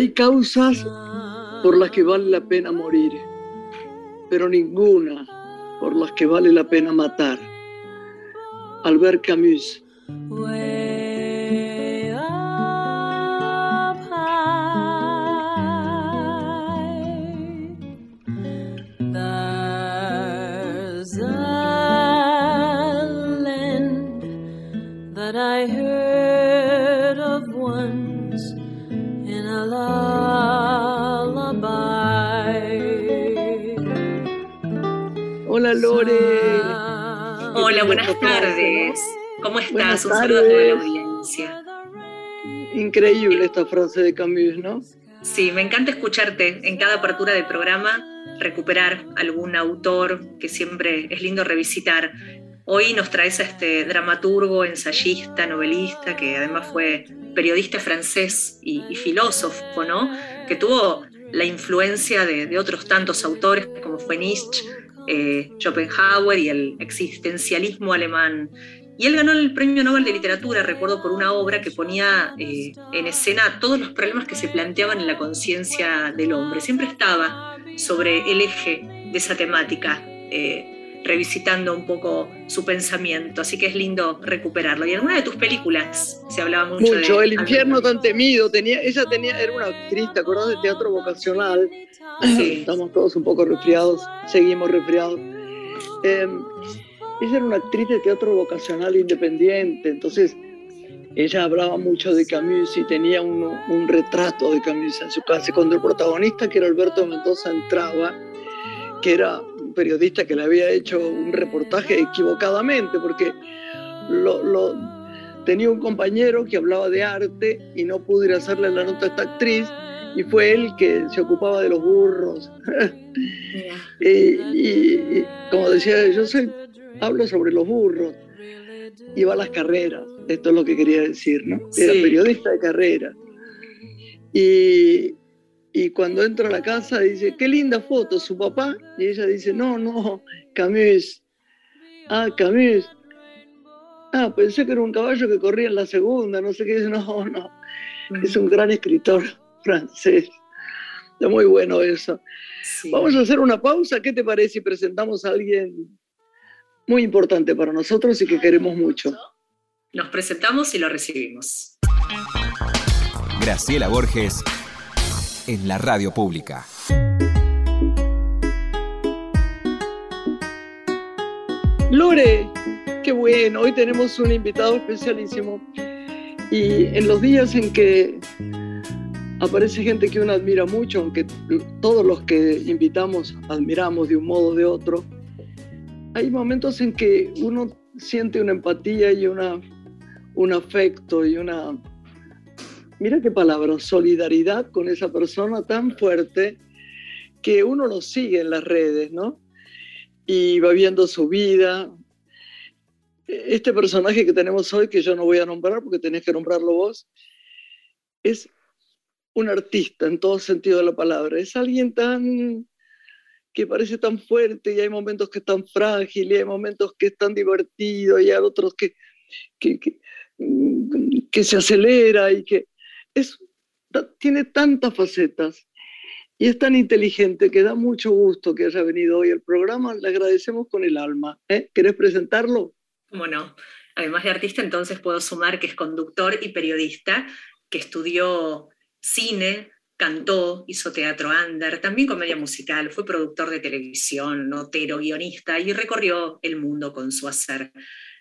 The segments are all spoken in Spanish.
Hay causas por las que vale la pena morir, pero ninguna por las que vale la pena matar. Albert Camus. Hola, buenas tardes. ¿Cómo estás? Un saludo de la audiencia. Increíble esta frase de Camus, ¿no? Sí, me encanta escucharte en cada apertura del programa, recuperar algún autor que siempre es lindo revisitar. Hoy nos traes a este dramaturgo, ensayista, novelista, que además fue periodista francés y, filósofo, ¿no? Que tuvo la influencia de, de, otros tantos autores como fue Nietzsche, eh, Schopenhauer y el existencialismo alemán. Y él ganó el Premio Nobel de Literatura, recuerdo, por una obra que ponía eh, en escena todos los problemas que se planteaban en la conciencia del hombre. Siempre estaba sobre el eje de esa temática, eh, revisitando un poco su pensamiento. Así que es lindo recuperarlo. Y en una de tus películas se hablaba mucho, mucho de... El infierno tan temido. Tenía, ella tenía, era una actriz, ¿te acordás de teatro vocacional? Estamos todos un poco resfriados, seguimos resfriados. Em, ella era una actriz de teatro vocacional independiente, entonces ella hablaba mucho de Camus y tenía un, un retrato de Camus en su casa. Cuando el protagonista, que era Alberto Mendoza, entraba, que era un periodista que le había hecho un reportaje equivocadamente, porque lo, lo, tenía un compañero que hablaba de arte y no pudo ir a hacerle la nota a esta actriz y fue él que se ocupaba de los burros. y, como decía, yo soy, hablo sobre los burros, iba a las carreras, esto es lo que quería decir, ¿no? Era periodista de carrera. Y, y cuando entra a la casa dice, qué linda foto, su papá, y ella dice, no, no, Camus. Ah, Camus. Ah, pensé que era un caballo que corría en la segunda, no sé qué, no, no, es un gran escritor francés. Está muy bueno eso. Vamos a hacer una pausa. ¿Qué te parece si presentamos a alguien muy importante para nosotros y que queremos mucho? Nos presentamos y lo recibimos. Graciela Borges en la radio pública. Lore, qué bueno, hoy tenemos un invitado especialísimo. Y en los días en que aparece gente que uno admira mucho, aunque todos los que invitamos admiramos de un modo o de otro. Hay momentos en que uno siente una empatía y una, un afecto y una, mira qué palabra, solidaridad con esa persona tan fuerte que uno lo sigue en las redes, ¿no? Y va viendo su vida. Este personaje que tenemos hoy, que yo no voy a nombrar porque tenés que nombrarlo vos, es un artista en todo sentido de la palabra. Es alguien tan que parece tan fuerte y hay momentos que es tan frágil y hay momentos que es tan divertido y hay otros que, que, que, se acelera y que es, tiene tantas facetas y es tan inteligente que da mucho gusto que haya venido hoy al programa. Le agradecemos con el alma. ¿eh? ¿Querés presentarlo? Bueno, además de artista, entonces puedo sumar que es conductor y periodista, que estudió cine, cantó, hizo teatro under, también comedia musical, fue productor de televisión, notero, guionista y recorrió el mundo con su hacer.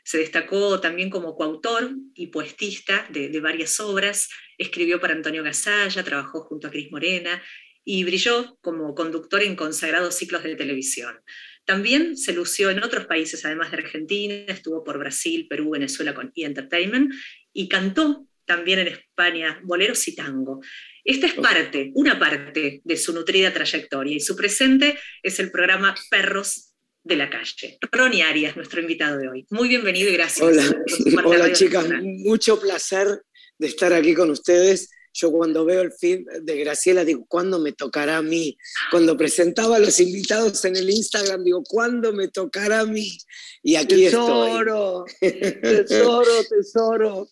Se destacó también como coautor y poetista de, de varias obras, escribió para Antonio Gasalla, trabajó junto a Cris Morena y brilló como conductor en consagrados ciclos de televisión. También se lució en otros países, además de Argentina, estuvo por Brasil, Perú, Venezuela con E! Entertainment y cantó también en España, boleros y tango. Esta es parte, una parte de su nutrida trayectoria y su presente es el programa Perros de la Calle. Ronnie Arias, nuestro invitado de hoy. Muy bienvenido y gracias. Hola, Hola chicas, mucho placer de estar aquí con ustedes. Yo cuando veo el feed de Graciela digo, ¿cuándo me tocará a mí? Cuando presentaba a los invitados en el Instagram digo, ¿cuándo me tocará a mí? Y aquí tesoro, estoy. Tesoro, tesoro.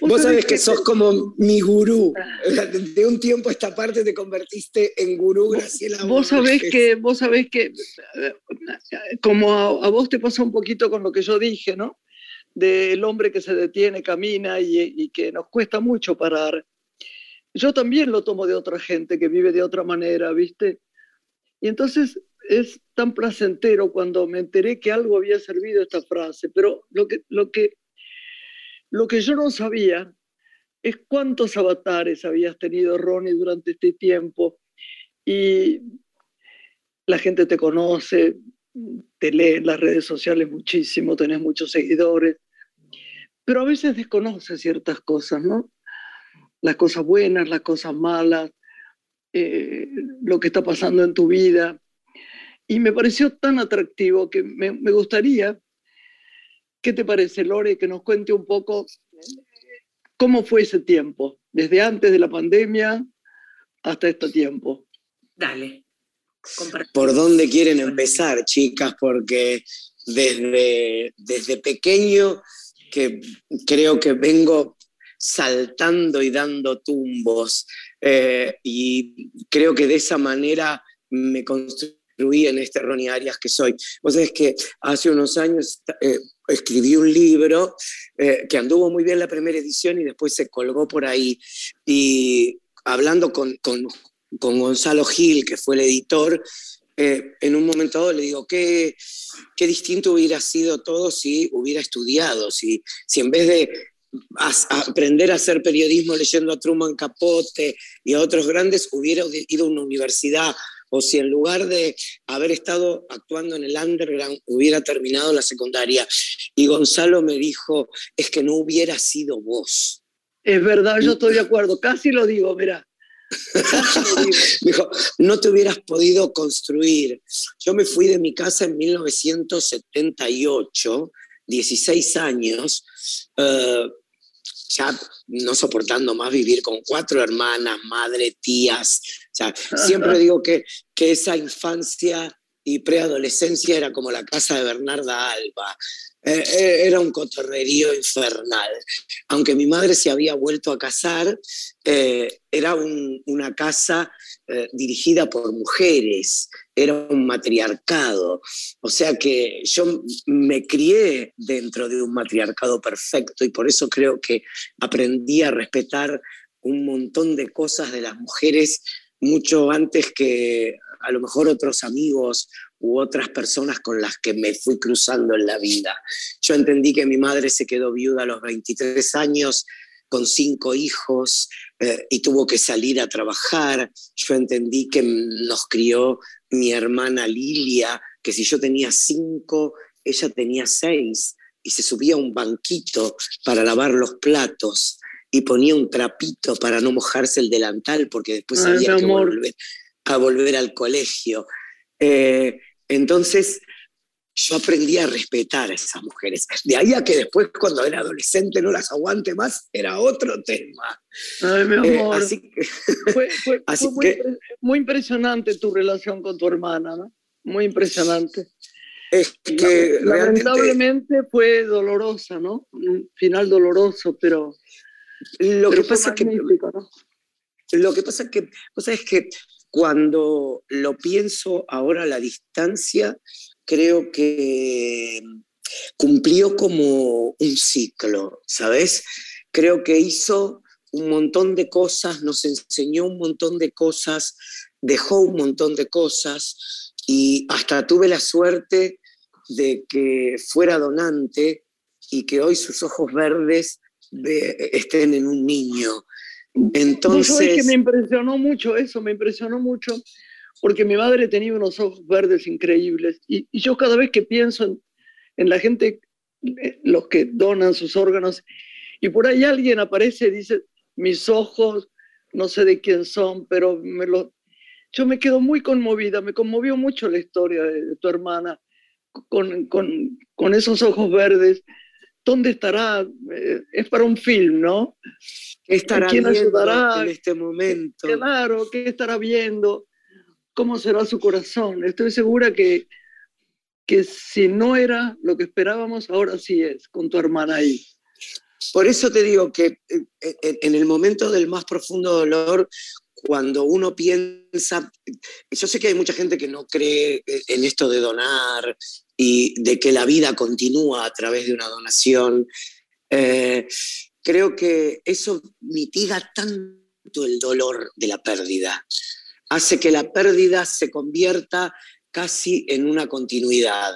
Vos, sabés que, sos como mi gurú. De un tiempo a esta parte te convertiste en gurú, Graciela. Vos sabés que, vos sabés que, como a, vos te pasa un poquito con lo que yo dije, ¿no? Del hombre que se detiene, camina y, y que nos cuesta mucho parar. Yo también lo tomo de otra gente que vive de otra manera, ¿viste? Y entonces es tan placentero cuando me enteré que algo había servido esta frase, pero lo que, lo que, lo que yo no sabía es cuántos avatares habías tenido, Ronnie, durante este tiempo. Y la gente te conoce, te lee en las redes sociales muchísimo, tenés muchos seguidores, pero a veces desconoces ciertas cosas, ¿no? Las cosas buenas, las cosas malas, eh, lo que está pasando en tu vida. Y me pareció tan atractivo que me, gustaría, ¿qué te parece, Lore, que nos cuente un poco cómo fue ese tiempo, desde antes de la pandemia hasta este tiempo? Dale. ¿Por dónde quieren empezar, chicas? Porque desde, desde pequeño que creo que vengo saltando y dando tumbos eh, y creo que de esa manera me construí en este Ronnie Arias que soy. Vos sabés que hace unos años eh, escribí un libro eh, que anduvo muy bien la primera edición y después se colgó por ahí. Y hablando con, con, con Gonzalo Gil, que fue el editor, eh, en un momento le digo, ¿qué, qué distinto hubiera sido todo si hubiera estudiado, si, si en vez de aprender a hacer periodismo leyendo a Truman Capote y a otros grandes, hubiera ido a una universidad o si en lugar de haber estado actuando en el underground hubiera terminado la secundaria. Y Gonzalo me dijo, es que no hubiera sido vos. Es verdad, yo estoy de acuerdo, casi lo digo, mira. dijo, no te hubieras podido construir. Yo me fui de mi casa en 1978, 16 años, eh, ya no soportando más vivir con cuatro hermanas, madre, tías, siempre digo que, que esa infancia y preadolescencia era como la casa de Bernarda Alba. Eh, eh, era un cotorrerío infernal. Aunque mi madre se había vuelto a casar, eh, era una casa dirigida por mujeres, era un matriarcado. O sea que yo me crié dentro de un matriarcado perfecto y por eso creo que aprendí a respetar un montón de cosas de las mujeres mucho antes que a lo mejor otros amigos u otras personas con las que me fui cruzando en la vida. Yo entendí que mi madre se quedó viuda a los 23 años con cinco hijos eh, y tuvo que salir a trabajar. Yo entendí que nos crió mi hermana Lilia, que si yo tenía cinco, ella tenía seis, y se subía a un banquito para lavar los platos y ponía un trapito para no mojarse el delantal porque después había que volver a volver al colegio. Eh, entonces, yo aprendí a respetar a esas mujeres. De ahí a que después, cuando era adolescente, no las aguante más, era otro tema. Ay, mi eh, amor. así que, fue, muy, impresionante tu relación con tu hermana, ¿no? Muy impresionante. Es que lamentablemente fue dolorosa, ¿no? Un final doloroso, pero lo que pasa que lo que pasa es que, o sea, es que cuando lo pienso ahora a la distancia, creo que cumplió como un ciclo, ¿sabes? Creo que hizo un montón de cosas, nos enseñó un montón de cosas, dejó un montón de cosas y hasta tuve la suerte de que fuera donante y que hoy sus ojos verdes estén en un niño. Entonces... que me impresionó mucho eso, me impresionó mucho, porque mi madre tenía unos ojos verdes increíbles. Y, yo cada vez que pienso en, la gente, eh, los que donan sus órganos, y por ahí alguien aparece y dice, mis ojos, no sé de quién son, pero me lo... yo me quedo muy conmovida, me conmovió mucho la historia de, tu hermana con, con, con esos ojos verdes ¿dónde estará? Eh, es para un film, ¿no? ¿Qué estará ¿Quién ayudará en este momento? Claro, ¿qué estará viendo? ¿Cómo será su corazón? Estoy segura que, que si no era lo que esperábamos, ahora sí es, con tu hermana ahí. por eso te digo que eh, en el momento del más profundo dolor, cuando uno piensa, yo sé que hay mucha gente que no cree en esto de donar y de que la vida continúa a través de una donación, eh, creo que eso mitiga tanto el dolor de la pérdida, hace que la pérdida se convierta casi en una continuidad,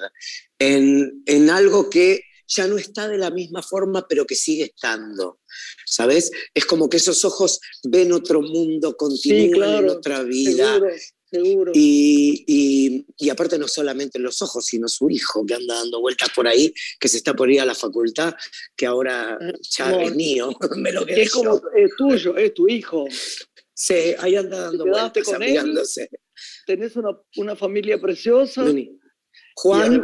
en, en algo que ya no está de la misma forma, pero que sigue estando. ¿Sabes? Es como que esos ojos ven otro mundo, continúan en otra vida. Seguro. Y, y, aparte no solamente los ojos, sino su hijo que anda dando vueltas por ahí, que se está por ir a la facultad, que ahora ah, ya es mío, me lo Es como es tuyo, es tu hijo. Sí, ahí anda dando vueltas, con Tenés una, una familia preciosa. Juan,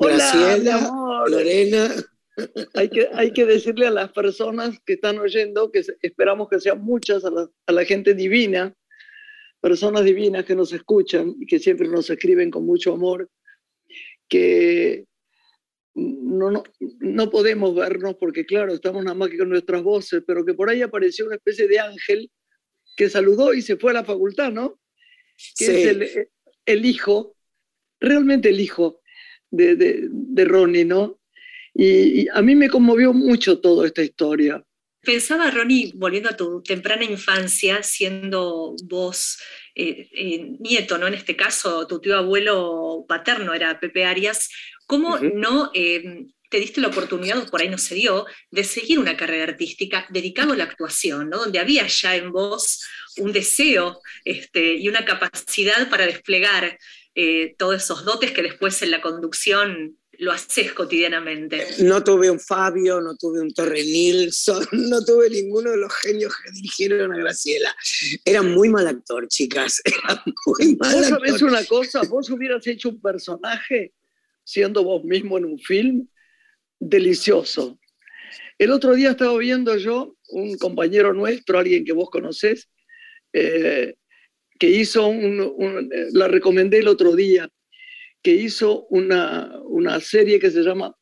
Graciela, Lorena. Hay que, hay que decirle a las personas que están oyendo, que esperamos que sean muchas, a la, a la gente divina, personas divinas que nos escuchan y que siempre nos escriben con mucho amor, que no, no, no, podemos vernos porque, claro, estamos nada más que con nuestras voces, pero que por ahí apareció una especie de ángel que saludó y se fue a la facultad, ¿no? Que es el, el, hijo, realmente el hijo de, de, de Ronnie, ¿no? Y, y, a mí me conmovió mucho toda esta historia. Pensaba, Ronnie, volviendo a tu temprana infancia, siendo vos eh, eh, nieto, ¿no? En este caso, tu tío abuelo paterno era Pepe Arias, ¿cómo no eh, te diste la oportunidad, por ahí no se dio, de seguir una carrera artística dedicada a la actuación, ¿no? Donde había ya en vos un deseo este, y una capacidad para desplegar todos esos dotes que después en la conducción lo haces cotidianamente. No tuve un Fabio, no tuve un Torre Nilsson, no tuve ninguno de los genios que dirigieron a Graciela. Era muy mal actor, chicas. Era muy mal ¿Vos sabés una cosa? Vos hubieras hecho un personaje siendo vos mismo en un film delicioso. El otro día estaba viendo yo un compañero nuestro, alguien que vos conocés, eh, que hizo un, la recomendé el otro día, que hizo una, una serie que se llama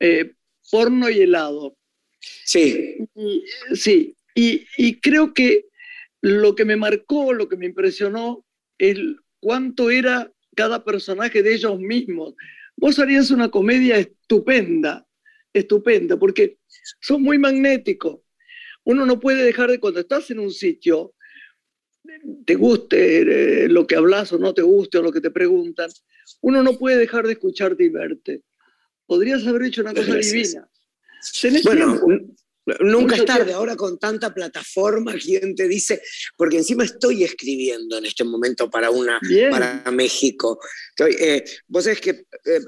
eh, Porno y helado. Sí. sí, y, y, creo que lo que me marcó, lo que me impresionó, es cuánto era cada personaje de ellos mismos. Vos harías una comedia estupenda, estupenda, porque son muy magnéticos. Uno no puede dejar de, cuando estás en un sitio, te guste eh, lo que hablas o no te guste o lo que te preguntan, uno no puede dejar de escucharte y verte. Podrías haber hecho una cosa divina. bueno, nunca es tarde. Ahora con tanta plataforma, ¿quién te dice? Porque encima estoy escribiendo en este momento para, una, para México. Eh, vos sabés que, eh,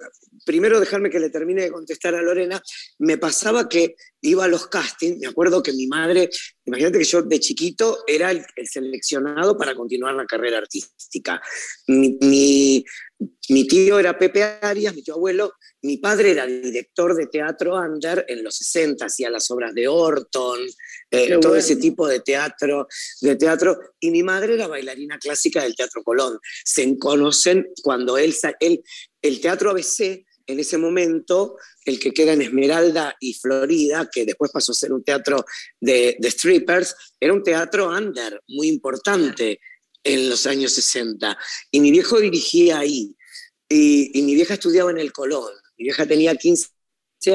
primero dejarme que le termine de contestar a Lorena, me pasaba que iba a los castings, me acuerdo que mi madre, imagínate que yo de chiquito era el, seleccionado para continuar la carrera artística. mi, mi tío era Pepe Arias, mi tío abuelo, mi padre era director de teatro under en los 60, hacía las obras de Orton, eh, todo ese tipo de teatro, de teatro, y mi madre era bailarina clásica del Teatro Colón. Se conocen cuando él, él el Teatro ABC, en ese momento, el que queda en Esmeralda y Florida, que después pasó a ser un teatro de, de strippers, era un teatro under, muy importante en los años 60. Y mi viejo dirigía ahí. Y, mi vieja estudiaba en el Colón. Mi vieja tenía 15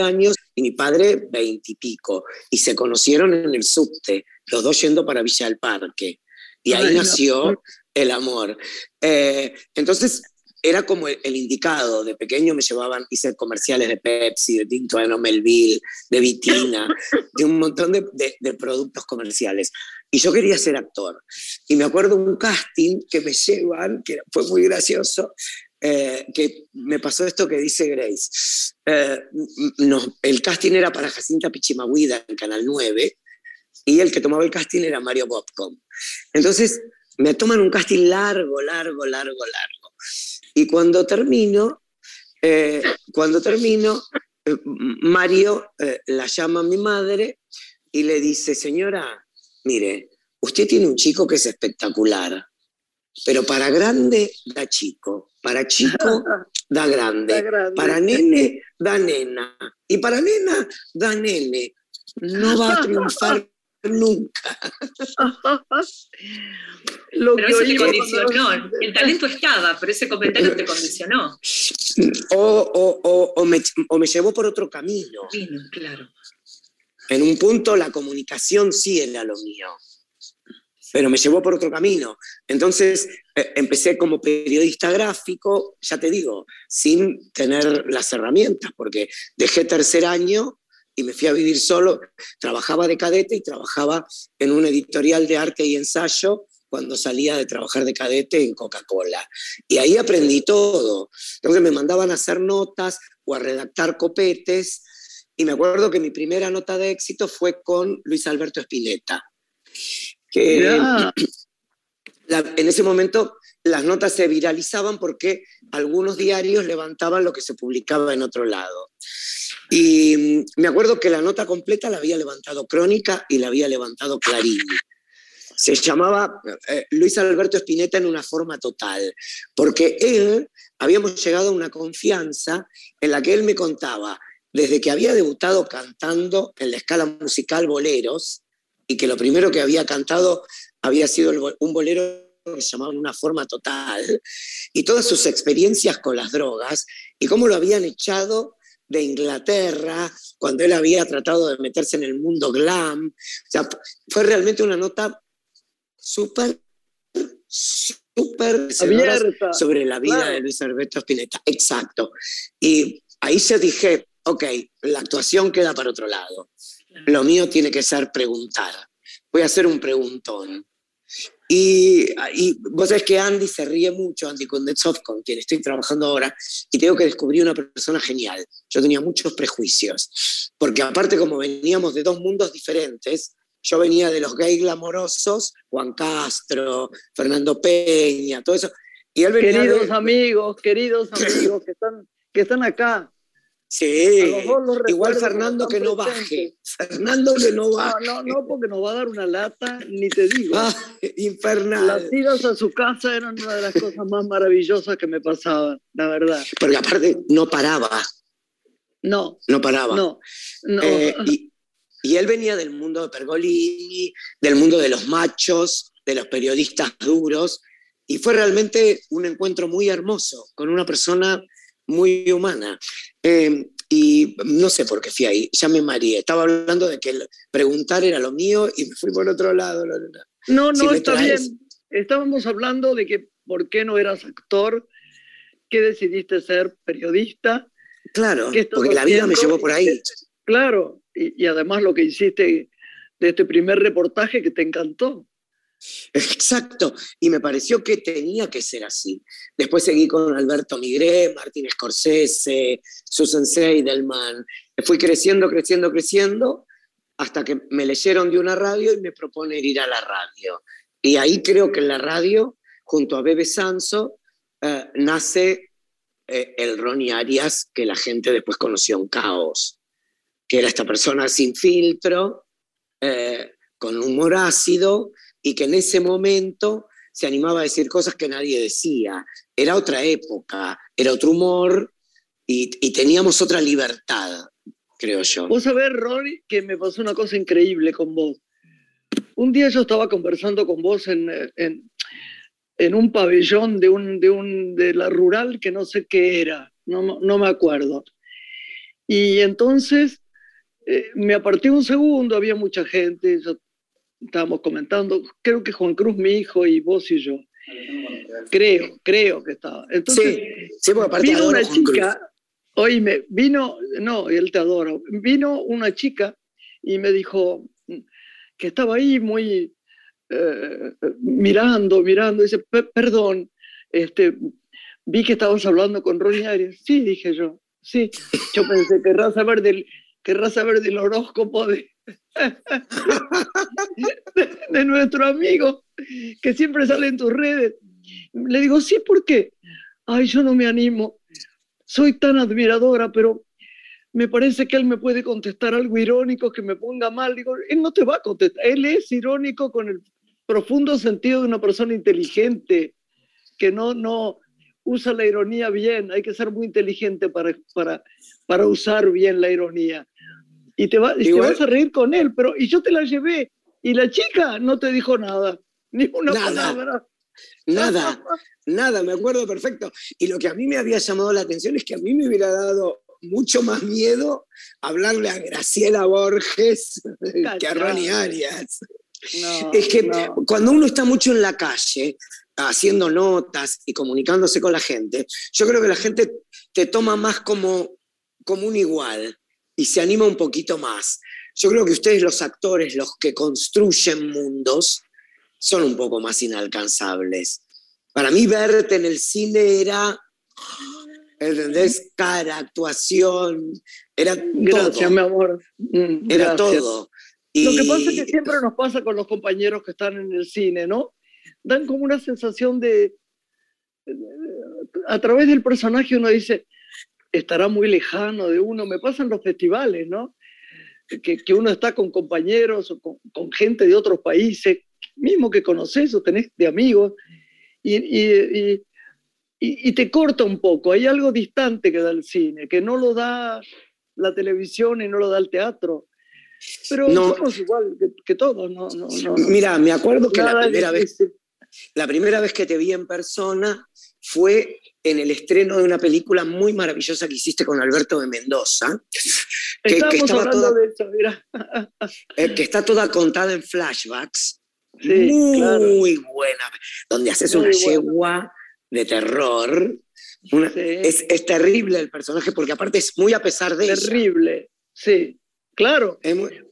años y mi padre 20 y pico. Y se conocieron en el subte, los dos yendo para Villa del Parque. Y ahí nació el amor. Eh, entonces, era como el, indicado. De pequeño me llevaban, hice comerciales de Pepsi, de Tinto de Melville, de Vitina, de un montón de, de, productos comerciales. Y yo quería ser actor. Y me acuerdo un casting que me llevan, que fue muy gracioso, eh, que me pasó esto que dice Grace. Eh, no, el casting era para Jacinta Pichimahuida en Canal 9 y el que tomaba el casting era Mario Bobcom. Entonces me toman un casting largo, largo, largo, largo. Y cuando termino, eh, cuando termino, eh, Mario eh, la llama a mi madre y le dice, señora, mire, usted tiene un chico que es espectacular, pero para grande da chico, para chico da grande, para nene da nena y para nena da nene. no va a triunfar nunca. Lo pero eso te condicionó. El talento estaba, pero ese comentario te condicionó. O, me, llevó por otro camino. claro. En un punto la comunicación sí era lo mío, pero me llevó por otro camino. Entonces eh, empecé como periodista gráfico, ya te digo, sin tener las herramientas, porque dejé tercer año y me fui a vivir solo. Trabajaba de cadete y trabajaba en un editorial de arte y ensayo cuando salía de trabajar de cadete en Coca-Cola. Y ahí aprendí todo. Entonces me mandaban a hacer notas o a redactar copetes. Y me acuerdo que mi primera nota de éxito fue con Luis Alberto Spinetta. Que en ese momento las notas se viralizaban porque algunos diarios levantaban lo que se publicaba en otro lado. Y me acuerdo que la nota completa la había levantado Crónica y la había levantado Clarín. Se llamaba eh, Luis Alberto Spinetta en una forma total, porque él, habíamos llegado a una confianza en la que él me contaba, desde que había debutado cantando en la escala musical boleros, y que lo primero que había cantado había sido un bolero que se llamaba Una forma total, y todas sus experiencias con las drogas, y cómo lo habían echado de Inglaterra, cuando él había tratado de meterse en el mundo glam. O sea, fue realmente una nota súper, súper sobre la vida de Luis Alberto Spinetta. Exacto. Y ahí se dije, ok, la actuación queda para otro lado. Lo mío tiene que ser preguntar. Voy a hacer un preguntón. Y, y, vos sabés que Andy se ríe mucho, Andy Kundetsov, con quien estoy trabajando ahora, y tengo que descubrir una persona genial. Yo tenía muchos prejuicios, porque aparte como veníamos de dos mundos diferentes, yo venía de los gays glamorosos, Juan Castro, Fernando Peña, todo eso. Y él venía queridos amigos, queridos amigos que están, que están acá, Sí, igual Fernando que no baje. Fernando que no baje. No, no, porque nos va a dar una lata, ni te digo. Ah, infernal. Las idas a su casa eran una de las cosas más maravillosas que me pasaban, la verdad. Porque aparte no paraba. No. No paraba. No. no. Eh, y, y él venía del mundo de Pergolini, del mundo de los machos, de los periodistas duros, y fue realmente un encuentro muy hermoso con una persona muy humana. Eh, y no sé por qué fui ahí, ya me mareé. Estaba hablando de que preguntar era lo mío y me fui por otro lado. No, no, está bien. Estábamos hablando de que por qué no eras actor, que decidiste ser periodista. Claro, porque la vida me llevó por ahí. Claro, y, y además lo que hiciste de este primer reportaje que te encantó. Exacto, y me pareció que tenía que ser así. Después seguí con Alberto Migré, Martín Scorsese, Susan Seidelman. Fui creciendo, creciendo, creciendo, hasta que me leyeron de una radio y me proponen ir a la radio. Y ahí creo que en la radio, junto a Bebe Sanso, eh, nace eh, el Ronnie Arias que la gente después conoció en Caos, que era esta persona sin filtro, eh, con humor ácido, y que en ese momento se animaba a decir cosas que nadie decía. Era otra época, era otro humor y, teníamos otra libertad, creo yo. Vos sabés, Ronnie, que me pasó una cosa increíble con vos. Un día yo estaba conversando con vos en, en, un pabellón de, un, de, un, de la rural que no sé qué era, no, no me acuerdo. Y entonces eh, me aparté un segundo, había mucha gente, yo estábamos comentando, creo que Juan Cruz, mi hijo, y vos y yo. Creo, creo que estaba. Entonces, sí, vino una chica, oíme, vino, no, él te adora, vino una chica y me dijo que estaba ahí muy eh, mirando, mirando, dice, perdón, este, vi que estabas hablando con Ronnie Arias. Sí, dije yo, sí. Yo pensé, querrás saber del, querrás saber del horóscopo de, de, nuestro amigo que siempre sale en tus redes. Le digo, sí, ¿por qué? Ay, yo no me animo. Soy tan admiradora, pero me parece que él me puede contestar algo irónico que me ponga mal. Digo, él no te va a contestar. Él es irónico con el profundo sentido de una persona inteligente, que no, no usa la ironía bien. Hay que ser muy inteligente para, para, para usar bien la ironía. Y te, vas a reír con él, pero y yo te la llevé y la chica no te dijo nada, ni una palabra. Nada, nada, me acuerdo perfecto. Y lo que a mí me había llamado la atención es que a mí me hubiera dado mucho más miedo hablarle a Graciela Borges que a Ronnie Arias. es que cuando uno está mucho en la calle, haciendo notas y comunicándose con la gente, yo creo que la gente te toma más como, como un igual y se anima un poquito más. Yo creo que ustedes los actores, los que construyen mundos, son un poco más inalcanzables. Para mí verte en el cine era, ¿entendés? Cara, actuación, era Gracias, mi amor. Mm, era todo. Lo que pasa es que siempre nos pasa con los compañeros que están en el cine, ¿no? Dan como una sensación de, a través del personaje uno dice, estará muy lejano de uno, me pasan los festivales, ¿no? Que, que uno está con compañeros o con, con, gente de otros países, mismo que conoces o tenés de amigos, y, y, y, y, te corta un poco. Hay algo distante que da el cine, que no lo da la televisión y no lo da el teatro. Pero no, somos igual que, todos, no, no, no, Mira, me acuerdo que la primera, vez, la primera vez que te vi en persona fue en el estreno de una película muy maravillosa que hiciste con Alberto de Mendoza. Que, que estaba toda, de eso, mira. Eh, que está toda contada en flashbacks. muy buena. Donde haces una yegua de terror. es, es, terrible el personaje porque aparte es muy a pesar de Terrible, sí, claro.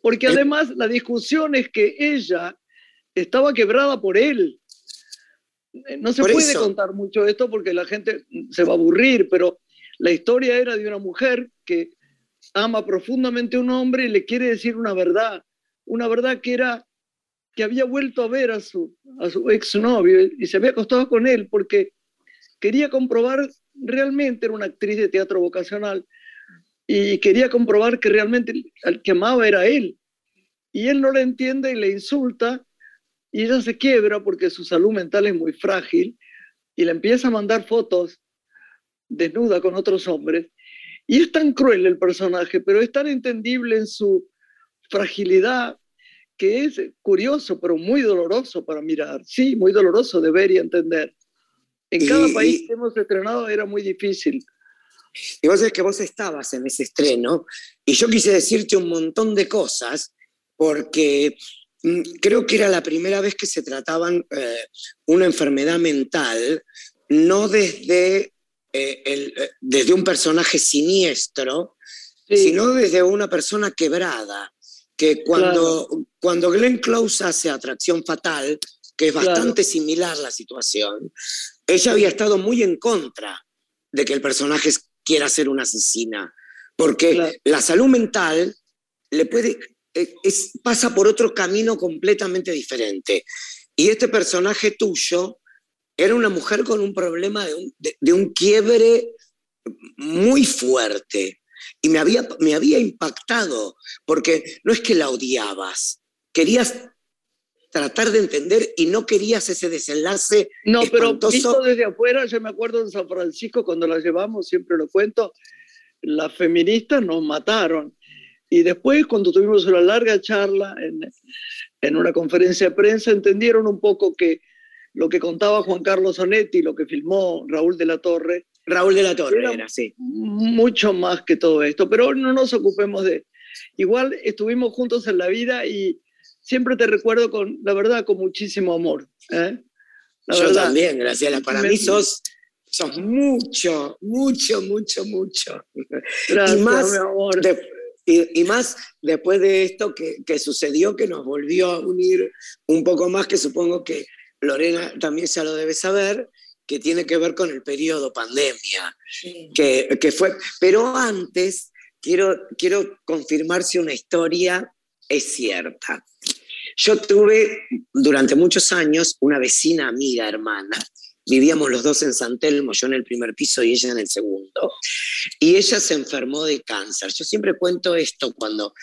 porque además la discusión es que ella estaba quebrada por él. Eh, no se puede contar mucho esto porque la gente se va a aburrir, pero la historia era de una mujer que ama profundamente a un hombre y le quiere decir una verdad, una verdad que era que había vuelto a ver a su, a su exnovio y se había acostado con él porque quería comprobar realmente, era una actriz de teatro vocacional, y quería comprobar que realmente al que amaba era él. Y él no la entiende y le insulta y ella se quiebra porque su salud mental es muy frágil y le empieza a mandar fotos desnuda con otros hombres. Y es tan cruel el personaje, pero es tan entendible en su fragilidad que es curioso, pero muy doloroso para mirar. Sí, muy doloroso de ver y entender. En cada país que hemos estrenado era muy difícil. Y vos sabés que vos estabas en ese estreno y yo quise decirte un montón de cosas porque creo que era la primera vez que se trataban eh, una enfermedad mental, no desde, eh, el, eh, desde un personaje siniestro, sino desde una persona quebrada, que cuando, cuando Glenn Close hace Atracción Fatal, que es bastante similar la situación, ella había estado muy en contra de que el personaje quiera ser una asesina, porque la salud mental le puede es, pasa por otro camino completamente diferente. Y este personaje tuyo era una mujer con un problema de un, de, un quiebre muy fuerte. Y me había, me había impactado, porque no es que la odiabas, querías tratar de entender y no querías ese desenlace. No, pero visto desde afuera, yo me acuerdo en San Francisco cuando la llevamos, siempre lo cuento, las feministas nos mataron. Y después, cuando tuvimos una larga charla en, en una conferencia de prensa, entendieron un poco que lo que contaba Juan Carlos Onetti, lo que filmó Raúl de la Torre. Raúl de la Torre era, sí. Mucho más que todo esto, pero no nos ocupemos de... Igual estuvimos juntos en la vida y siempre te recuerdo con, la verdad, con muchísimo amor. ¿eh? Yo también, Graciela. Para mí sos, sos mucho, mucho, mucho, mucho. Gracias, y más, mi amor. Y, más después de esto que, que, sucedió, que nos volvió a unir un poco más, que supongo que Lorena también ya lo debe saber, que tiene que ver con el periodo pandemia, que, que, fue, pero antes quiero, quiero confirmar si una historia es cierta. Yo tuve durante muchos años una vecina amiga, hermana, Vivíamos los dos en San Telmo, yo en el primer piso y ella en el segundo. Y ella se enfermó de cáncer. Yo siempre cuento esto cuando,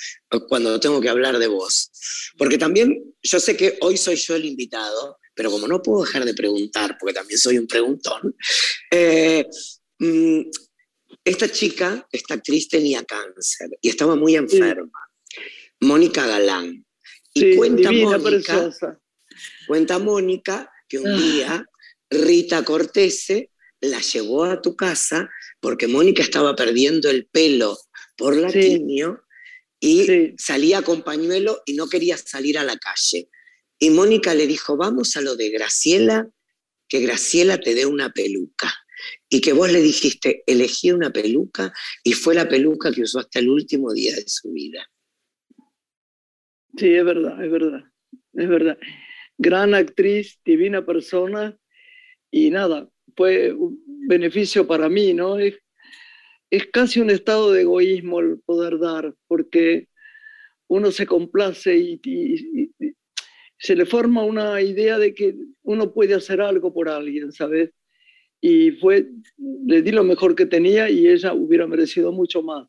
cuando tengo que hablar de vos. Porque también yo sé que hoy soy yo el invitado, pero como no puedo dejar de preguntar, porque también soy un preguntón, eh, mm, esta chica, esta actriz tenía cáncer y estaba muy enferma. Mónica Galán. Y cuenta Mónica, cuenta Mónica que un ah. día Rita Cortese la llevó a tu casa porque Mónica estaba perdiendo el pelo por la y salía con pañuelo y no quería salir a la calle. Y Mónica le dijo, vamos a lo de Graciela, que Graciela te dé una peluca. Y que vos le dijiste, elegí una peluca y fue la peluca que usó hasta el último día de su vida. Sí, es verdad, es verdad, es verdad. Gran actriz, divina persona y nada, fue un beneficio para mí, ¿no? Es, es casi un estado de egoísmo el poder dar, porque uno se complace y, se le forma una idea de que uno puede hacer algo por alguien, ¿sabes? Y fue, le di lo mejor que tenía y ella hubiera merecido mucho más.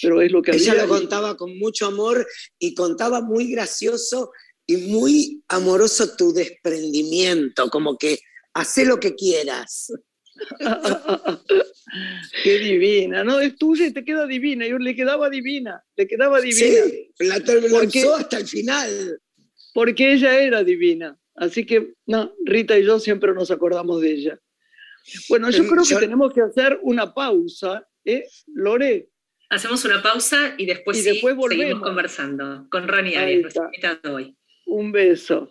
Pero es lo que ella lo contaba con mucho amor y contaba muy gracioso y muy amoroso tu desprendimiento, como que hace lo que quieras. Qué divina, ¿no? Es tuya y te queda divina. Yo le quedaba divina, le quedaba divina. Sí, la terminó hasta el final. Porque ella era divina. Así que, no, Rita y yo siempre nos acordamos de ella. Bueno, yo creo que tenemos que hacer una pausa, ¿eh? Lore. Hacemos una pausa y después, y después seguimos conversando con Ronnie Arias, nuestro invitado hoy. Un beso.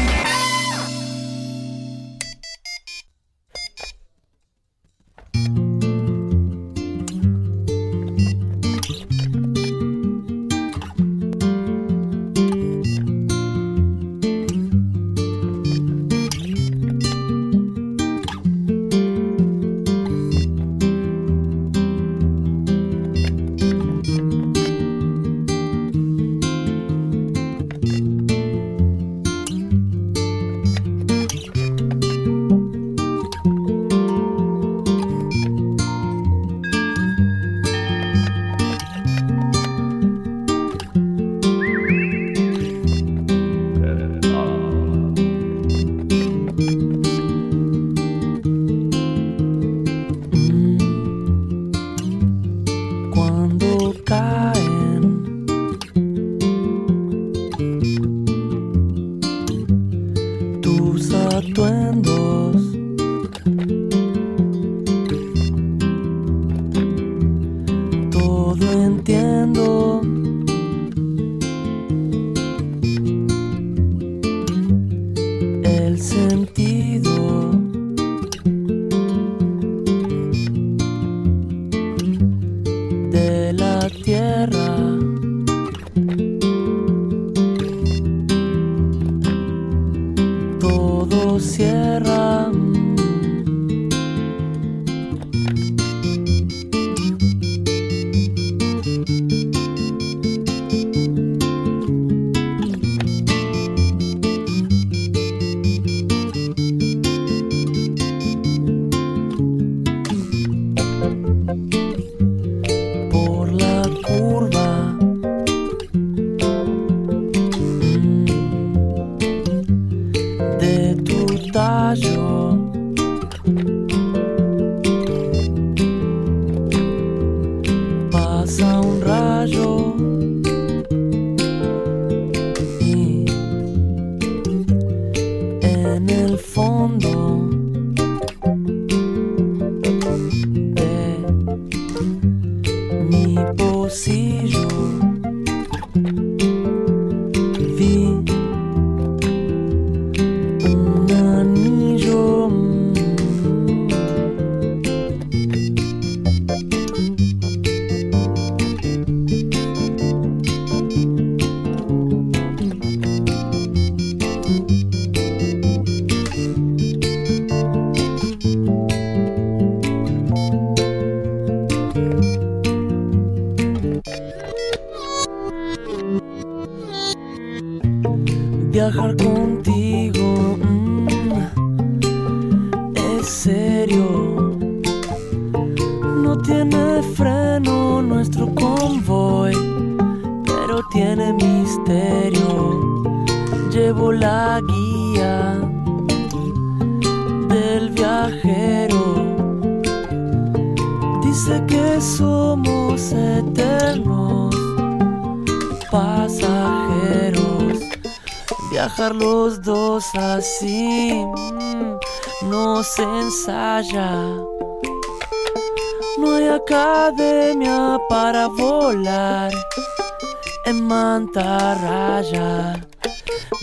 Tiene misterio.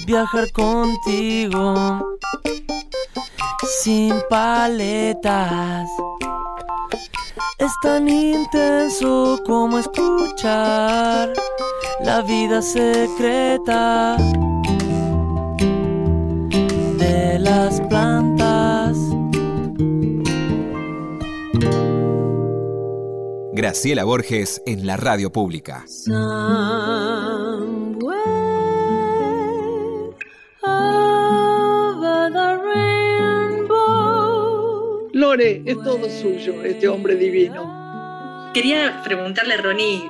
Viajar contigo sin paletas. Es tan intenso como escuchar la vida secreta de las plantas. Graciela Borges en la radio pública. Lore, es todo suyo, este hombre divino. Quería preguntarle a Ronnie,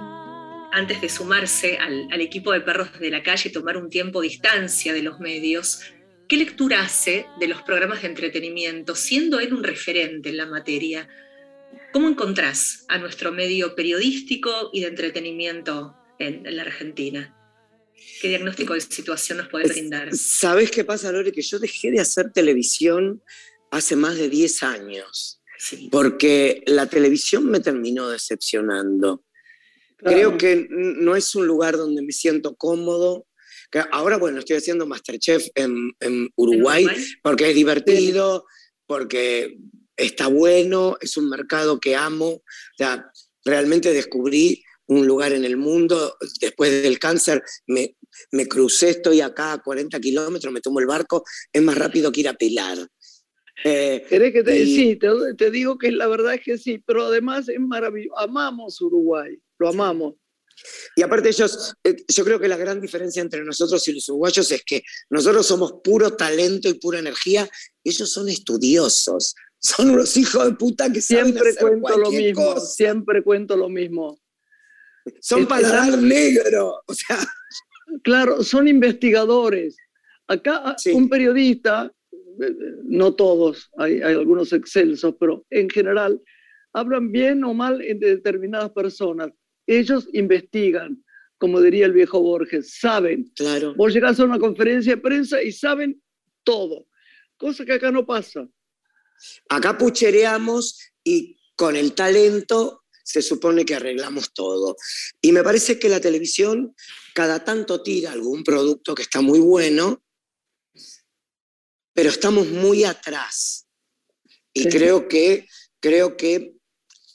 antes de sumarse al, al, equipo de perros de la calle y tomar un tiempo distancia de los medios, ¿qué lectura hace de los programas de entretenimiento, siendo él un referente en la materia? ¿Cómo encontrás a nuestro medio periodístico y de entretenimiento en, en la Argentina? ¿Qué diagnóstico de situación nos puede brindar? ¿Sabes qué pasa, Lore? Que yo dejé de hacer televisión hace más de 10 años, sí. porque la televisión me terminó decepcionando. Claro. Creo que no es un lugar donde me siento cómodo. Ahora, bueno, estoy haciendo Masterchef en, en Uruguay, ¿En Uruguay? porque es divertido, porque está bueno, es un mercado que amo. O sea, realmente descubrí un lugar en el mundo. Después del cáncer me, me crucé, estoy acá a 40 kilómetros, me tomo el barco, es más rápido que ir a Pilar. Eh, que te, y, sí, te, te, digo que la verdad es que sí, pero además es maravilloso. Amamos Uruguay, lo amamos. Y aparte ellos, eh, yo creo que la gran diferencia entre nosotros y los uruguayos es que nosotros somos puro talento y pura energía, ellos son estudiosos, son unos hijos de puta que siempre saben cuento lo mismo, cosa. siempre cuento lo mismo. Son paladar es, negro, o sea. Claro, son investigadores. Acá sí. un periodista no todos, hay, hay, algunos excelsos, pero en general hablan bien o mal de determinadas personas. Ellos investigan, como diría el viejo Borges, saben. Claro. Vos llegás a una conferencia de prensa y saben todo, cosa que acá no pasa. Acá puchereamos y con el talento se supone que arreglamos todo. Y me parece que la televisión cada tanto tira algún producto que está muy bueno, pero estamos muy atrás. Y sí. creo, que, creo que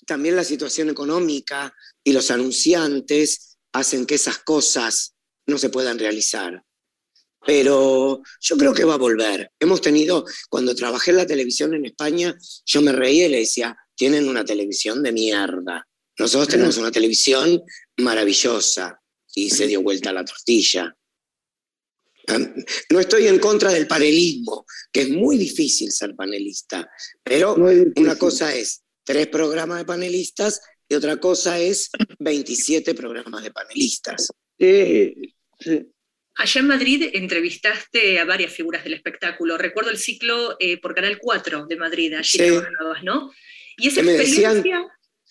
también la situación económica y los anunciantes hacen que esas cosas no se puedan realizar. Pero yo creo que va a volver. Hemos tenido, cuando trabajé en la televisión en España, yo me reía y le decía, tienen una televisión de mierda. Nosotros tenemos una televisión maravillosa. Y se dio vuelta la tortilla. No estoy en contra del panelismo, que es muy difícil ser panelista, pero una cosa es tres programas de panelistas y otra cosa es 27 programas de panelistas. Sí, sí. Allá en Madrid entrevistaste a varias figuras del espectáculo. Recuerdo el ciclo eh, por Canal 4 de Madrid, allí sí. trabajabas, ¿no? Y esa me experiencia... Decían,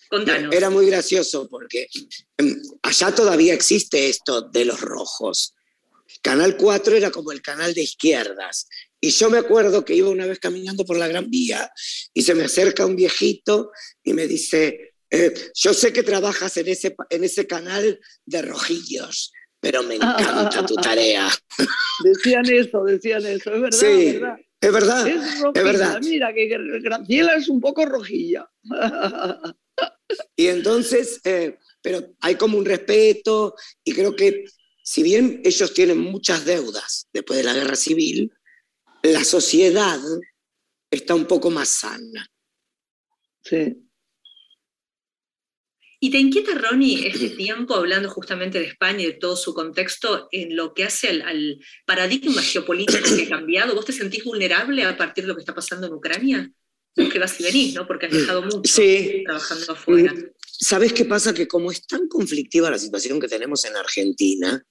Contanos. Era muy gracioso porque em, allá todavía existe esto de los rojos. Canal 4 era como el canal de izquierdas. Y yo me acuerdo que iba una vez caminando por la Gran Vía y se me acerca un viejito y me dice, eh, yo sé que trabajas en ese, en ese canal de rojillos, pero me encanta tu tarea. Decían eso, decían eso, es verdad. Sí, es verdad. Es verdad, es, es verdad. Mira, que Graciela es un poco rojilla. Y entonces, eh, pero hay como un respeto y creo que si bien ellos tienen muchas deudas después de la guerra civil, la sociedad está un poco más sana. Sí. ¿Y te inquieta, Ronnie, este tiempo, hablando justamente de España y de todo su contexto, en lo que hace al, al paradigma geopolítico que ha cambiado? ¿Vos te sentís vulnerable a partir de lo que está pasando en Ucrania? Vos que vas y venís, ¿no? Porque has viajado mucho sí. trabajando afuera. ¿Sabes qué pasa? Que como es tan conflictiva la situación que tenemos en Argentina,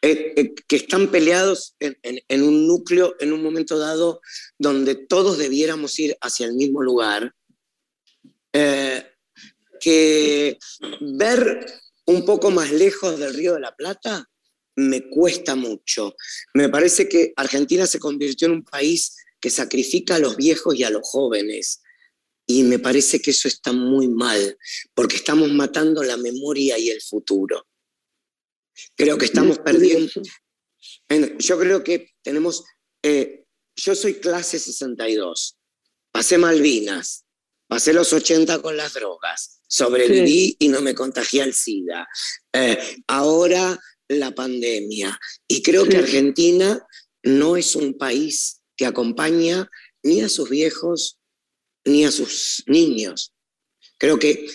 eh, eh, que están peleados en, un núcleo, en un momento dado, donde todos debiéramos ir hacia el mismo lugar, eh, que ver un poco más lejos del Río de la Plata me cuesta mucho. Me parece que Argentina se convirtió en un país que sacrifica a los viejos y a los jóvenes. Y me parece que eso está muy mal, porque estamos matando la memoria y el futuro. Creo que estamos perdiendo. Yo creo que tenemos. Eh, yo soy clase 62. Pasé Malvinas. Pasé los 80 con las drogas. Sobreviví y no me contagié al SIDA. Eh, ahora la pandemia. Y creo que Argentina no es un país que acompaña ni a sus viejos ni a sus niños. Creo que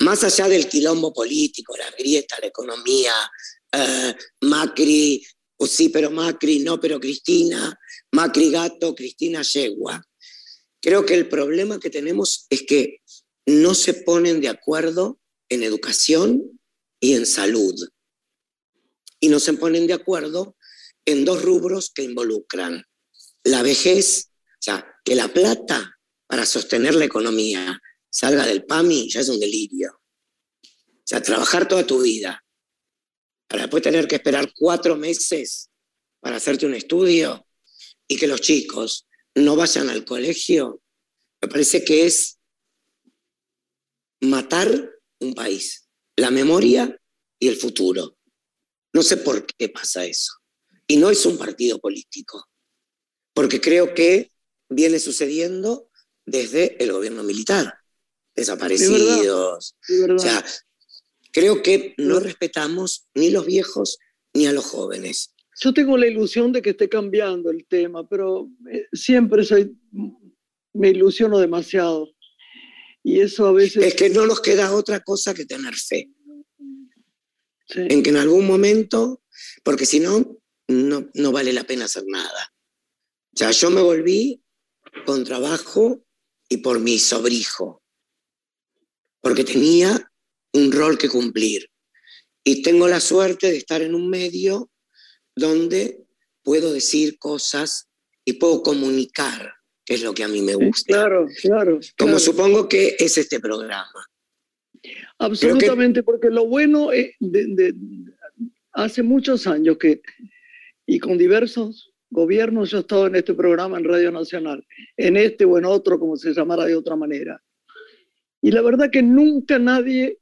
más allá del quilombo político, la grieta, la economía, eh, Macri, o sí, pero Macri, no, pero Cristina, Macri gato, Cristina yegua. Creo que el problema que tenemos es que no se ponen de acuerdo en educación y en salud. Y no se ponen de acuerdo en dos rubros que involucran la vejez, o sea, que la plata para sostener la economía salga del PAMI ya es un delirio. O sea, trabajar toda tu vida para después tener que esperar cuatro meses para hacerte un estudio y que los chicos no vayan al colegio, me parece que es matar un país, la memoria y el futuro. No sé por qué pasa eso. Y no es un partido político, porque creo que viene sucediendo desde el gobierno militar desaparecidos. O sea, creo que no respetamos ni los viejos ni a los jóvenes. Yo tengo la ilusión de que esté cambiando el tema, pero eh, siempre soy, me ilusiono demasiado. Y eso a veces... Es que no nos queda otra cosa que tener fe. En que en algún momento, porque si no, no, no vale la pena hacer nada. O sea, yo me volví con trabajo y por mi sobrijo porque tenía un rol que cumplir. Y tengo la suerte de estar en un medio donde puedo decir cosas y puedo comunicar, que es lo que a mí me gusta. Claro, claro. Como supongo que es este programa. Absolutamente, porque lo bueno es de, hace muchos años que, y con diversos gobiernos, yo he estado en este programa en Radio Nacional, en este o en otro, como se llamara de otra manera. Y la verdad que nunca nadie,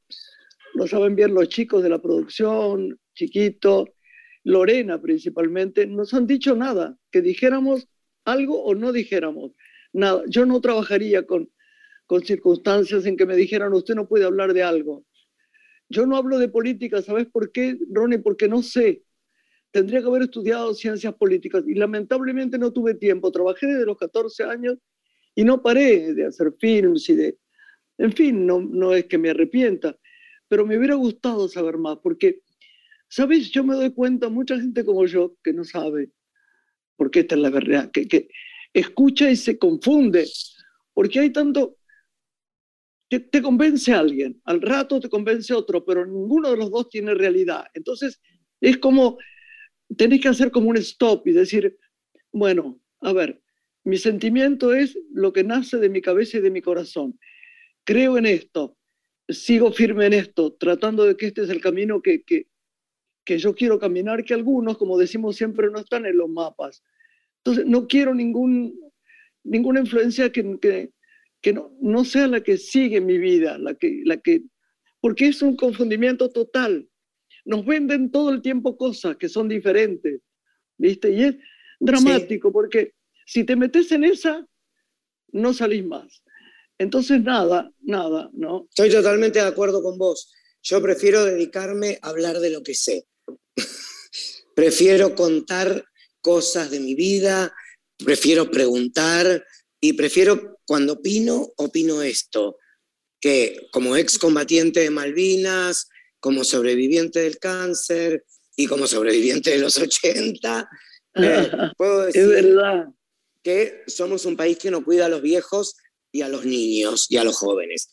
lo saben bien los chicos de la producción, Chiquito, Lorena principalmente, nos han dicho nada, que dijéramos algo o no dijéramos nada. Yo no trabajaría con, con circunstancias en que me dijeran, usted no puede hablar de algo. Yo no hablo de política, ¿sabes por qué, Ronnie? Porque no sé. Tendría que haber estudiado ciencias políticas y lamentablemente no tuve tiempo. Trabajé desde los 14 años y no paré de hacer films y de, en fin, no, es que me arrepienta, pero me hubiera gustado saber más, porque, ¿sabes? Yo me doy cuenta, mucha gente como yo, que no sabe, porque esta es la verdad, que, que escucha y se confunde, porque hay tanto, te, te convence alguien, al rato te convence otro, pero ninguno de los dos tiene realidad. Entonces, es como, tenés que hacer como un stop y decir, bueno, a ver, mi sentimiento es lo que nace de mi cabeza y de mi corazón creo en esto, sigo firme en esto, tratando de que este es el camino que, que, que yo quiero caminar, que algunos, como decimos siempre, no están en los mapas. Entonces, no quiero ningún, ninguna influencia que, que, que no, no, sea la que sigue mi vida, la que, la que, porque es un confundimiento total. Nos venden todo el tiempo cosas que son diferentes, ¿viste? Y es dramático porque si te metes en esa, no salís más. Entonces, nada, nada, ¿no? Estoy totalmente de acuerdo con vos. Yo prefiero dedicarme a hablar de lo que sé. prefiero contar cosas de mi vida, prefiero preguntar y prefiero, cuando opino, opino esto, que como excombatiente de Malvinas, como sobreviviente del cáncer y como sobreviviente de los 80, eh, puedo decir verdad. que somos un país que no cuida a los viejos y a los niños y a los jóvenes.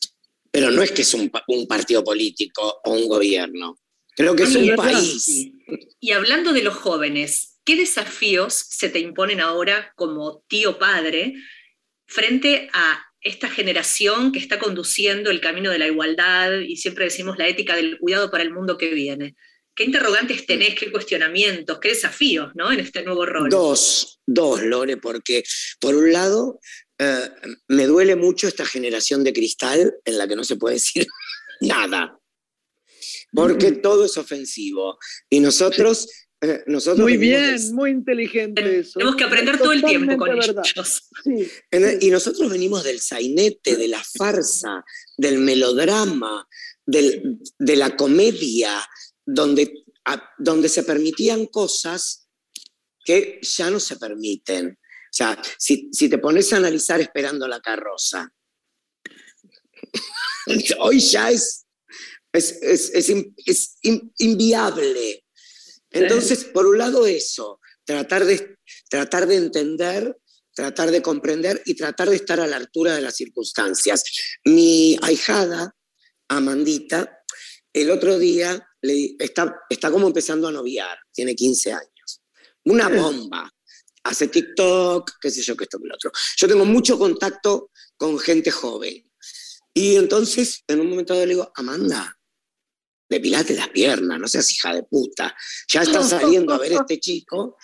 Pero no es que es un, partido político o un gobierno. Creo que es un país. Y hablando de los jóvenes, ¿qué desafíos se te imponen ahora como tío padre frente a esta generación que está conduciendo el camino de la igualdad y siempre decimos la ética del cuidado para el mundo que viene? ¿Qué interrogantes tenés, qué cuestionamientos, qué desafíos ¿no? en este nuevo rol? Dos, dos, Lore, porque por un lado eh, me duele mucho esta generación de cristal en la que no se puede decir nada, porque mm. todo es ofensivo. Y nosotros... Eh, nosotros muy bien, muy inteligente eso. Tenemos que aprender todo el tiempo con ellos. Y nosotros venimos del sainete, de la farsa, del melodrama, de la comedia, donde, donde se permitían cosas que ya no se permiten. O sea, si, te pones a analizar esperando la carroza, hoy ya es, es, inviable. Entonces, por un lado eso, tratar de, tratar de entender, tratar de comprender y tratar de estar a la altura de las circunstancias. Mi ahijada, Amandita, el otro día está, está como empezando a noviar, tiene 15 años. Una bomba. Hace TikTok, qué sé yo, que esto, que lo otro. Yo tengo mucho contacto con gente joven. Y entonces, en un momento dado le digo, Amanda, depilate las piernas, no seas hija de puta. Ya está saliendo a ver este chico.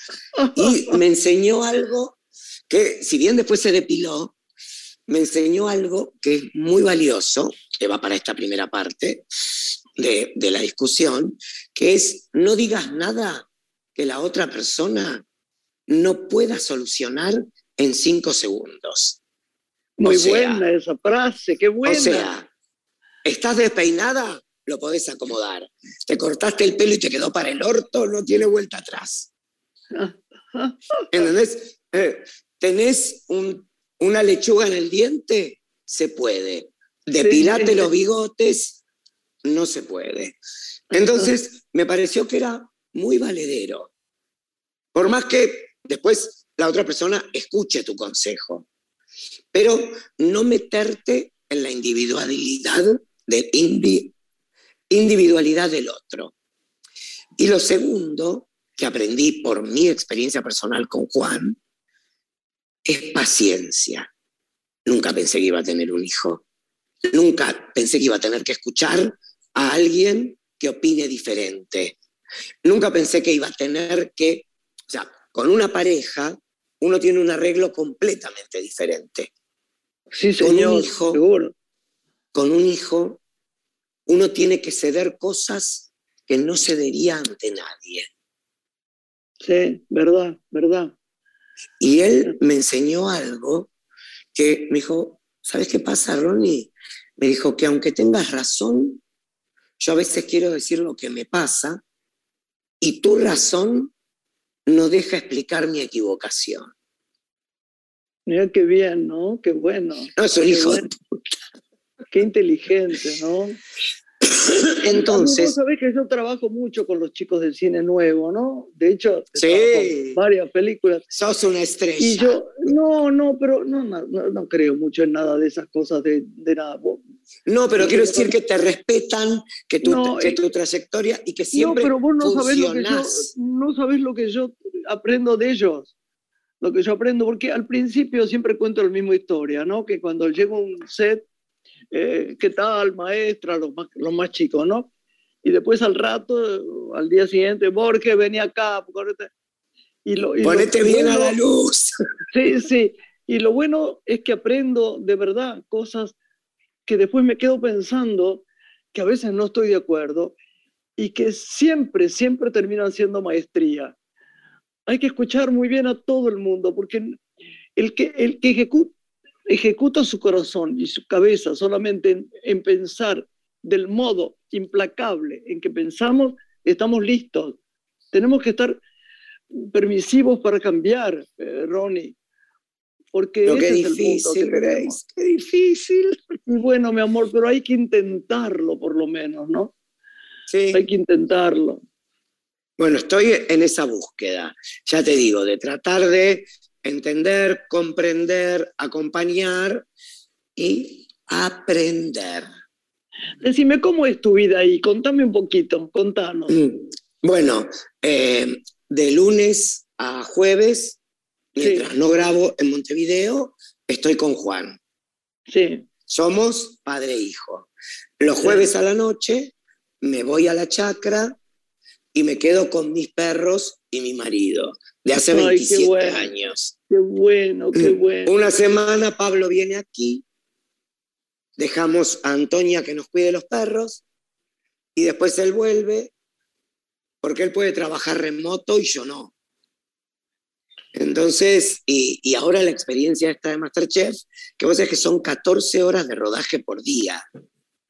Y me enseñó algo que, si bien después se depiló, me enseñó algo que es muy valioso, que va para esta primera parte, de, la discusión, que es no digas nada que la otra persona no pueda solucionar en cinco segundos. Muy buena esa frase, qué buena. O sea, estás despeinada, lo podés acomodar. Te cortaste el pelo y te quedó para el orto, no tiene vuelta atrás. ¿Entendés? Eh, ¿Tenés una lechuga en el diente? Se puede. Depilate los bigotes, no se puede. Entonces, me pareció que era muy valedero. Por más que después la otra persona escuche tu consejo, pero no meterte en la individualidad, de individualidad del otro. Y lo segundo que aprendí por mi experiencia personal con Juan es paciencia. Nunca pensé que iba a tener un hijo. Nunca pensé que iba a tener que escuchar a alguien que opine diferente. Nunca pensé que iba a tener que, o sea, con una pareja uno tiene un arreglo completamente diferente. Sí, señor, con un hijo, seguro. Con un hijo uno tiene que ceder cosas que no cedería ante nadie. Sí, verdad, verdad. Y él me enseñó algo que me dijo, ¿sabes qué pasa, Ronnie? Me dijo que aunque tengas razón, yo a veces quiero decir lo que me pasa y tu razón no deja explicar mi equivocación. Mira qué bien, ¿no? Qué bueno. No, es un hijo Qué inteligente, ¿no? Entonces. Vos sabés que yo trabajo mucho con los chicos del cine nuevo, ¿no? De hecho, sí. varias películas. Sos una estrella. Y yo, no, no, pero no, no, no creo mucho en nada de esas cosas de, de nada. No, pero quiero decir que te respetan, que tu, que tu trayectoria y que siempre. No, pero vos no sabés, lo que yo, no sabés lo que yo aprendo de ellos. Lo que yo aprendo, porque al principio siempre cuento la misma historia, ¿no? Que cuando llego a un set eh, ¿qué tal, maestra? Los más, los más chicos, ¿no? Y después al rato, al día siguiente, Borges, venía acá. Y lo, y Ponete bien a la luz. Sí, sí. Y lo bueno es que aprendo de verdad cosas que después me quedo pensando que a veces no estoy de acuerdo y que siempre, siempre terminan siendo maestría. Hay que escuchar muy bien a todo el mundo, porque el que, el que ejecuta, ejecuta su corazón y su cabeza solamente en, pensar del modo implacable en que pensamos, estamos listos. Tenemos que estar permisivos para cambiar, eh, Ronnie. Porque qué difícil, qué difícil. Y bueno, mi amor, pero hay que intentarlo por lo menos, ¿no? Sí. Hay que intentarlo. Bueno, estoy en esa búsqueda, ya te digo, de tratar de entender, comprender, acompañar y aprender. Decime, ¿cómo es tu vida ahí? Contame un poquito, contanos. Mm, bueno, eh, de lunes a jueves, mientras no grabo en Montevideo, estoy con Juan. Sí. Somos padre e hijo. Los jueves a la noche me voy a la chacra y me quedo con mis perros y mi marido, de hace 27 años. Qué bueno, qué mm, bueno. Una semana Pablo viene aquí, dejamos a Antonia que nos cuide los perros y después él vuelve porque él puede trabajar remoto y yo no. Entonces, y, ahora la experiencia esta de Masterchef, que vos sabés que son 14 horas de rodaje por día.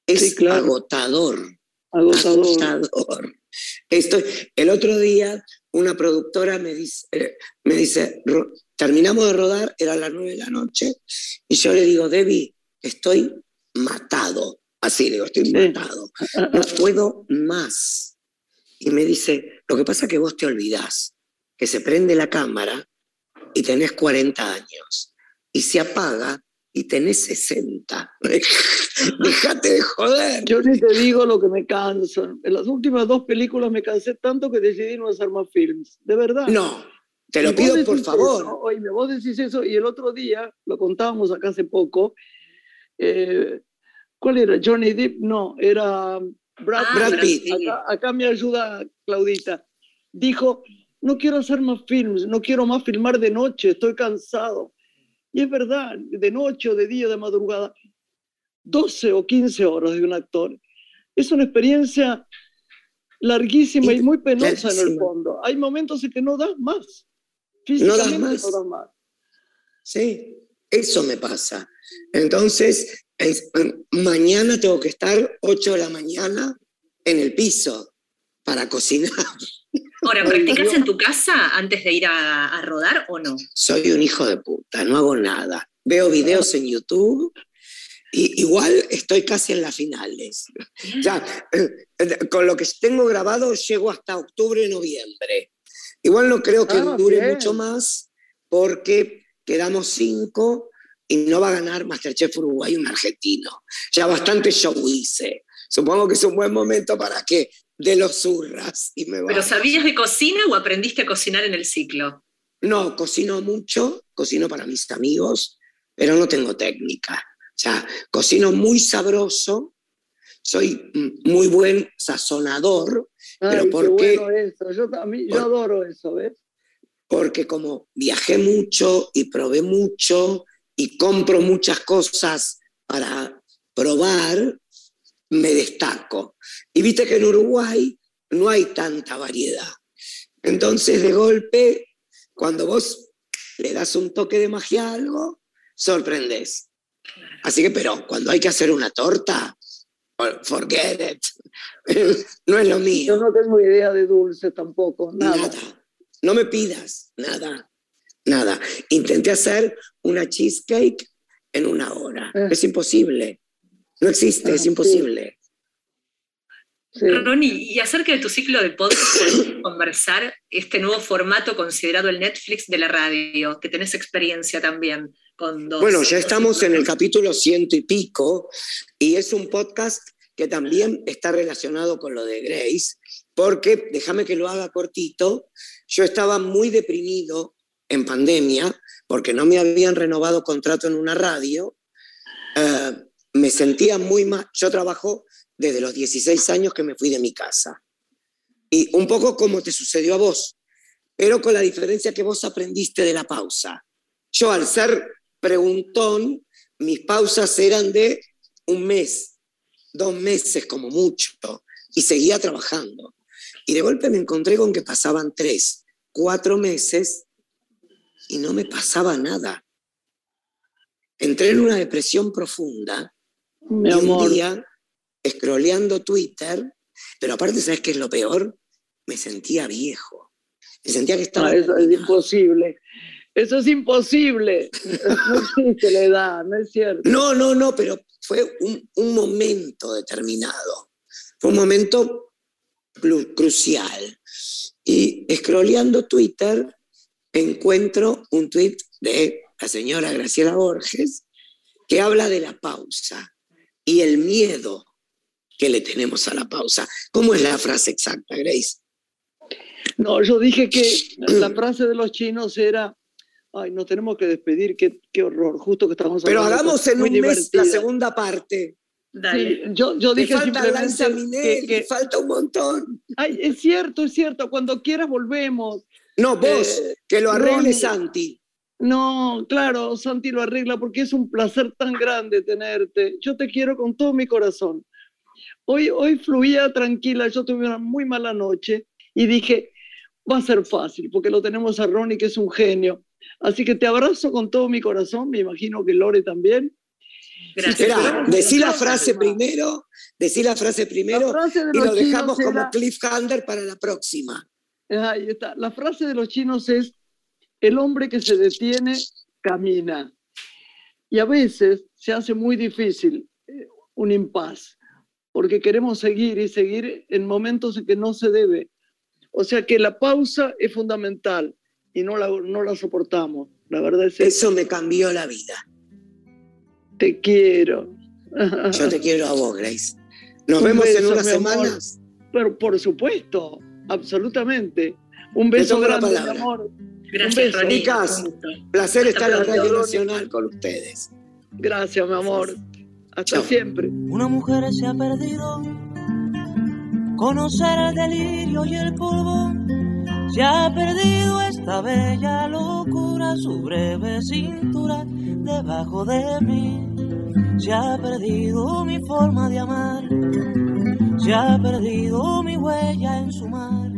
Es agotador. Agotador. Estoy, el otro día una productora me dice, eh, me dice, terminamos de rodar, era las 9 de la noche, y yo le digo, Debbie, estoy matado. Así digo, estoy matado. No puedo más. Y me dice, lo que pasa es que vos te olvidás que se prende la cámara y tenés 40 años y se apaga y tenés 60. Déjate de joder. Yo ni te digo lo que me canso. En las últimas dos películas me cansé tanto que decidí no hacer más films. De verdad. No, te lo pido por favor. oye, vos decís eso y el otro día, lo contábamos acá hace poco, eh, ¿cuál era? Johnny Depp, no, era Brad, ah, Pitt. acá me ayuda Claudita. Dijo, no quiero hacer más films, no quiero más filmar de noche, estoy cansado. Y es verdad, de noche o de día, de madrugada, 12 o 15 horas de un actor. Es una experiencia larguísima y, muy penosa en el fondo. Hay momentos en que no das más. Físicamente no das más. Sí, eso me pasa. Entonces, mañana tengo que estar 8 de la mañana en el piso para cocinar. Ahora, ¿practicas en tu casa antes de ir a, rodar o no? Soy un hijo de puta, no hago nada. Veo videos en YouTube y igual estoy casi en las finales. Ya, eh, con lo que tengo grabado llego hasta octubre, noviembre. Igual no creo que ah, dure mucho más porque quedamos cinco y no va a ganar Masterchef Uruguay un argentino. Ya bastante show hice. Supongo que es un buen momento para que de los zurras y me ¿Pero sabías de cocina o aprendiste a cocinar en el ciclo? No, cocino mucho, cocino para mis amigos, pero no tengo técnica. O sea, cocino muy sabroso, soy muy buen sazonador, pero porque... Bueno eso. Yo, también, yo adoro eso, ¿ves? Porque como viajé mucho y probé mucho y compro muchas cosas para probar, me destaco. Y viste que en Uruguay no hay tanta variedad. Entonces, de golpe, cuando vos le das un toque de magia a algo, sorprendes. Así que, pero cuando hay que hacer una torta, forget it. no es lo mío. Yo no tengo idea de dulce tampoco, nada. Nada. No me pidas, nada, nada. Intenté hacer una cheesecake en una hora. Eh. Es imposible. No existe, es ah, imposible. Ronnie, y acerca de tu ciclo de podcast, conversar este nuevo formato considerado el Netflix de la radio, que tenés experiencia también con dos. Bueno, ya estamos en el capítulo ciento y pico, y es un podcast que también está relacionado con lo de Grace, porque, déjame que lo haga cortito, yo estaba muy deprimido en pandemia, porque no me habían renovado contrato en una radio. Me sentía muy mal. Yo trabajo desde los 16 años que me fui de mi casa. Y un poco como te sucedió a vos, pero con la diferencia que vos aprendiste de la pausa. Yo al ser preguntón, mis pausas eran de un mes, dos meses como mucho, y seguía trabajando. Y de golpe me encontré con que pasaban tres, cuatro meses y no me pasaba nada. Entré en una depresión profunda mi amor. Un día, scrolleando Twitter, pero aparte, ¿sabes qué es lo peor? Me sentía viejo. Me sentía que estaba. No, eso es imposible. Eso es imposible. No existe la edad, no es cierto. No, no, no, pero fue un, un momento determinado. Fue un momento crucial. Y scrolleando Twitter, encuentro un tweet de la señora Graciela Borges que habla de la pausa y el miedo que le tenemos a la pausa. ¿Cómo es la frase exacta, Grace? No, yo dije que la frase de los chinos era, ay, nos tenemos que despedir, qué, qué horror, justo que estamos Pero hagamos en un mes la segunda parte. Sí, yo, yo dije falta Lanza Minel, que, falta un montón. Ay, es cierto, es cierto, cuando quieras volvemos. No, vos, eh, que lo arregle Santi. No, claro, Santi lo arregla porque es un placer tan grande tenerte. Yo te quiero con todo mi corazón. Hoy, hoy fluía tranquila, yo tuve una muy mala noche y dije, va a ser fácil porque lo tenemos a Ronnie que es un genio. Así que te abrazo con todo mi corazón, me imagino que Lore también. Gracias. decí la frase primero, decí la frase primero y lo dejamos como cliffhanger para la próxima. Ahí está. La frase de los chinos es, el hombre que se detiene, camina. Y a veces se hace muy difícil eh, un impas, porque queremos seguir y seguir en momentos en que no se debe. O sea que la pausa es fundamental y no la, no la soportamos. La verdad es eso. me cambió la vida. Te quiero. Yo te quiero a vos, Grace. Nos vemos en unas semanas. Pero por supuesto, absolutamente. Un beso grande, mi amor. Gracias, Chicas, placer estar en la Radio Nacional con ustedes. Gracias, mi amor. Hasta siempre. Una mujer se ha perdido. Conocer el delirio y el polvo. Se ha perdido esta bella locura, su breve cintura debajo de mí. Se ha perdido mi forma de amar, se ha perdido mi huella en su mar.